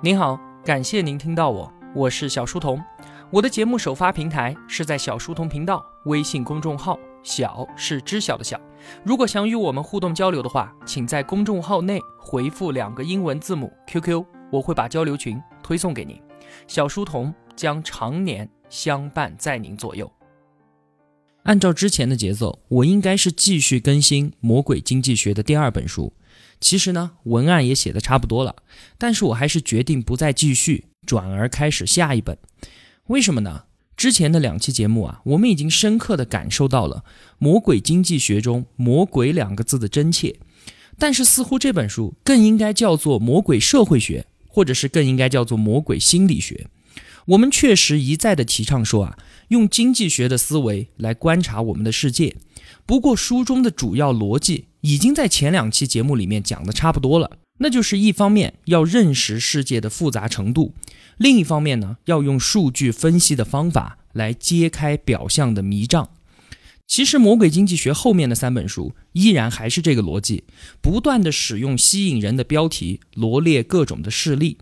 您好，感谢您听到我，我是小书童。我的节目首发平台是在小书童频道微信公众号，小是知晓的小。如果想与我们互动交流的话，请在公众号内回复两个英文字母 QQ，我会把交流群推送给您。小书童将常年相伴在您左右。按照之前的节奏，我应该是继续更新《魔鬼经济学》的第二本书。其实呢，文案也写的差不多了，但是我还是决定不再继续，转而开始下一本。为什么呢？之前的两期节目啊，我们已经深刻的感受到了魔鬼经济学中“魔鬼”两个字的真切，但是似乎这本书更应该叫做“魔鬼社会学”，或者是更应该叫做“魔鬼心理学”。我们确实一再的提倡说啊，用经济学的思维来观察我们的世界。不过书中的主要逻辑。已经在前两期节目里面讲的差不多了，那就是一方面要认识世界的复杂程度，另一方面呢，要用数据分析的方法来揭开表象的迷障。其实，魔鬼经济学后面的三本书依然还是这个逻辑，不断的使用吸引人的标题罗列各种的事例。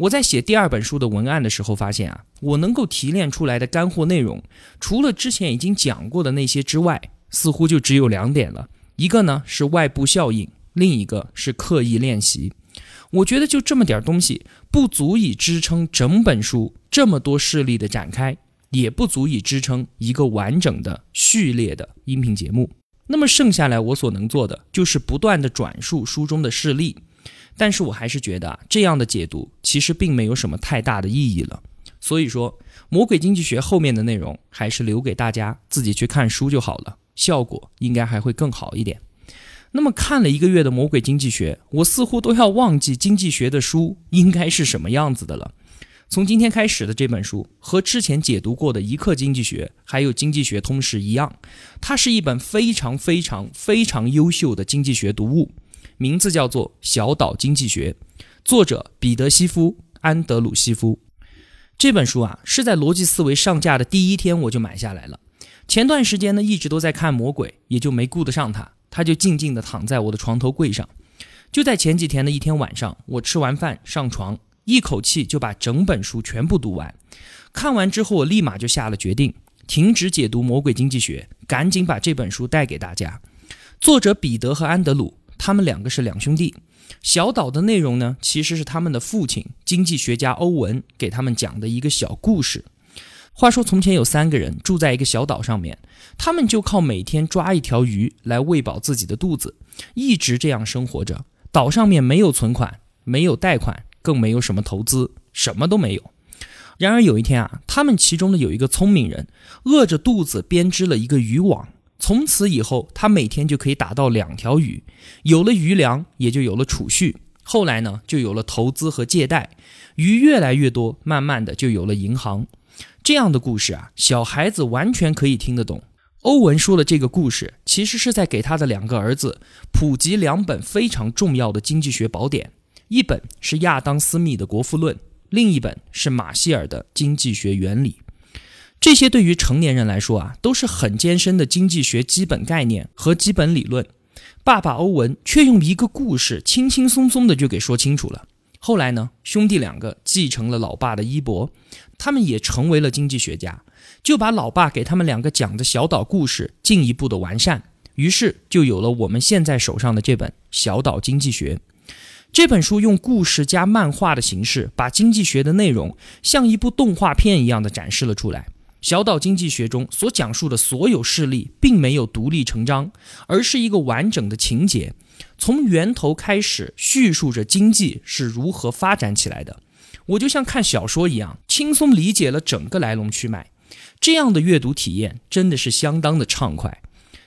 我在写第二本书的文案的时候发现啊，我能够提炼出来的干货内容，除了之前已经讲过的那些之外，似乎就只有两点了。一个呢是外部效应，另一个是刻意练习。我觉得就这么点东西，不足以支撑整本书这么多事例的展开，也不足以支撑一个完整的序列的音频节目。那么剩下来我所能做的就是不断的转述书中的事例，但是我还是觉得啊，这样的解读其实并没有什么太大的意义了。所以说，魔鬼经济学后面的内容还是留给大家自己去看书就好了。效果应该还会更好一点。那么看了一个月的《魔鬼经济学》，我似乎都要忘记经济学的书应该是什么样子的了。从今天开始的这本书和之前解读过的一课经济学还有经济学通识一样，它是一本非常非常非常优秀的经济学读物，名字叫做《小岛经济学》，作者彼得西夫安德鲁西夫。这本书啊是在逻辑思维上架的第一天我就买下来了。前段时间呢，一直都在看《魔鬼》，也就没顾得上它，它就静静地躺在我的床头柜上。就在前几天的一天晚上，我吃完饭上床，一口气就把整本书全部读完。看完之后，我立马就下了决定，停止解读《魔鬼经济学》，赶紧把这本书带给大家。作者彼得和安德鲁，他们两个是两兄弟。小岛的内容呢，其实是他们的父亲经济学家欧文给他们讲的一个小故事。话说，从前有三个人住在一个小岛上面，他们就靠每天抓一条鱼来喂饱自己的肚子，一直这样生活着。岛上面没有存款，没有贷款，更没有什么投资，什么都没有。然而有一天啊，他们其中的有一个聪明人，饿着肚子编织了一个渔网，从此以后，他每天就可以打到两条鱼，有了鱼粮，也就有了储蓄。后来呢，就有了投资和借贷，鱼越来越多，慢慢的就有了银行。这样的故事啊，小孩子完全可以听得懂。欧文说的这个故事，其实是在给他的两个儿子普及两本非常重要的经济学宝典，一本是亚当·斯密的《国富论》，另一本是马歇尔的《经济学原理》。这些对于成年人来说啊，都是很艰深的经济学基本概念和基本理论。爸爸欧文却用一个故事，轻轻松松的就给说清楚了。后来呢，兄弟两个继承了老爸的衣钵，他们也成为了经济学家，就把老爸给他们两个讲的小岛故事进一步的完善，于是就有了我们现在手上的这本《小岛经济学》。这本书用故事加漫画的形式，把经济学的内容像一部动画片一样的展示了出来。小岛经济学中所讲述的所有事例，并没有独立成章，而是一个完整的情节。从源头开始叙述着经济是如何发展起来的，我就像看小说一样，轻松理解了整个来龙去脉。这样的阅读体验真的是相当的畅快。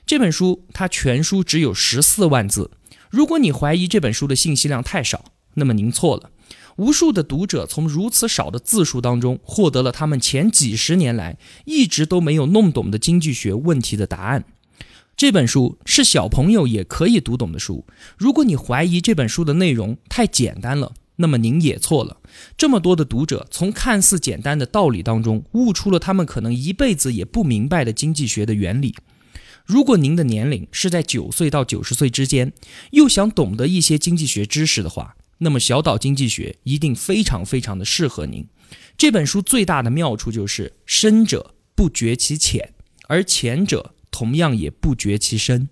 这本书它全书只有十四万字，如果你怀疑这本书的信息量太少，那么您错了。无数的读者从如此少的字数当中获得了他们前几十年来一直都没有弄懂的经济学问题的答案。这本书是小朋友也可以读懂的书。如果你怀疑这本书的内容太简单了，那么您也错了。这么多的读者从看似简单的道理当中悟出了他们可能一辈子也不明白的经济学的原理。如果您的年龄是在九岁到九十岁之间，又想懂得一些经济学知识的话，那么小岛经济学一定非常非常的适合您。这本书最大的妙处就是深者不觉其浅，而浅者同样也不觉其深。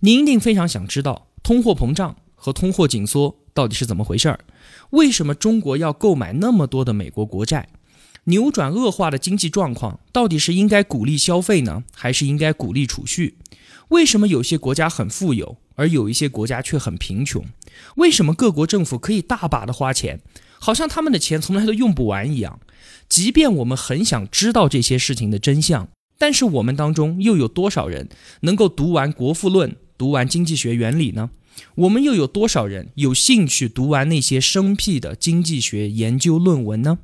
您一定非常想知道通货膨胀和通货紧缩到底是怎么回事儿？为什么中国要购买那么多的美国国债？扭转恶化的经济状况到底是应该鼓励消费呢，还是应该鼓励储蓄？为什么有些国家很富有，而有一些国家却很贫穷？为什么各国政府可以大把的花钱，好像他们的钱从来都用不完一样？即便我们很想知道这些事情的真相，但是我们当中又有多少人能够读完《国富论》、读完经济学原理呢？我们又有多少人有兴趣读完那些生僻的经济学研究论文呢？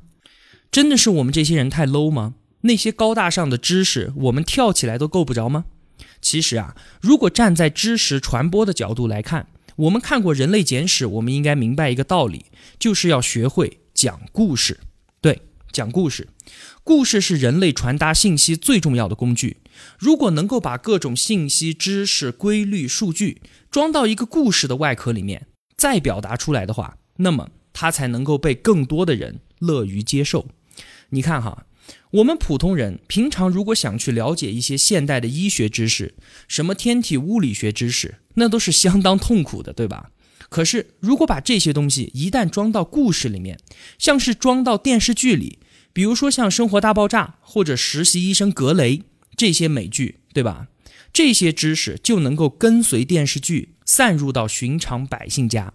真的是我们这些人太 low 吗？那些高大上的知识，我们跳起来都够不着吗？其实啊，如果站在知识传播的角度来看，我们看过《人类简史》，我们应该明白一个道理，就是要学会讲故事。对，讲故事，故事是人类传达信息最重要的工具。如果能够把各种信息、知识、规律、数据装到一个故事的外壳里面，再表达出来的话，那么它才能够被更多的人乐于接受。你看哈，我们普通人平常如果想去了解一些现代的医学知识，什么天体物理学知识，那都是相当痛苦的，对吧？可是如果把这些东西一旦装到故事里面，像是装到电视剧里，比如说像《生活大爆炸》或者《实习医生格雷》这些美剧，对吧？这些知识就能够跟随电视剧散入到寻常百姓家。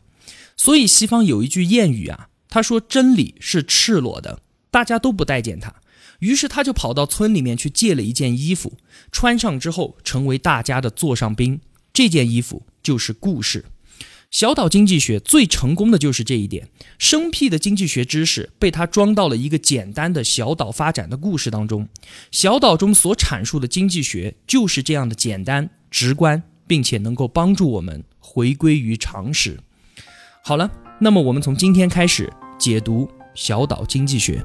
所以西方有一句谚语啊，他说真理是赤裸的。大家都不待见他，于是他就跑到村里面去借了一件衣服，穿上之后成为大家的座上宾。这件衣服就是故事。小岛经济学最成功的就是这一点，生僻的经济学知识被他装到了一个简单的小岛发展的故事当中。小岛中所阐述的经济学就是这样的简单直观，并且能够帮助我们回归于常识。好了，那么我们从今天开始解读小岛经济学。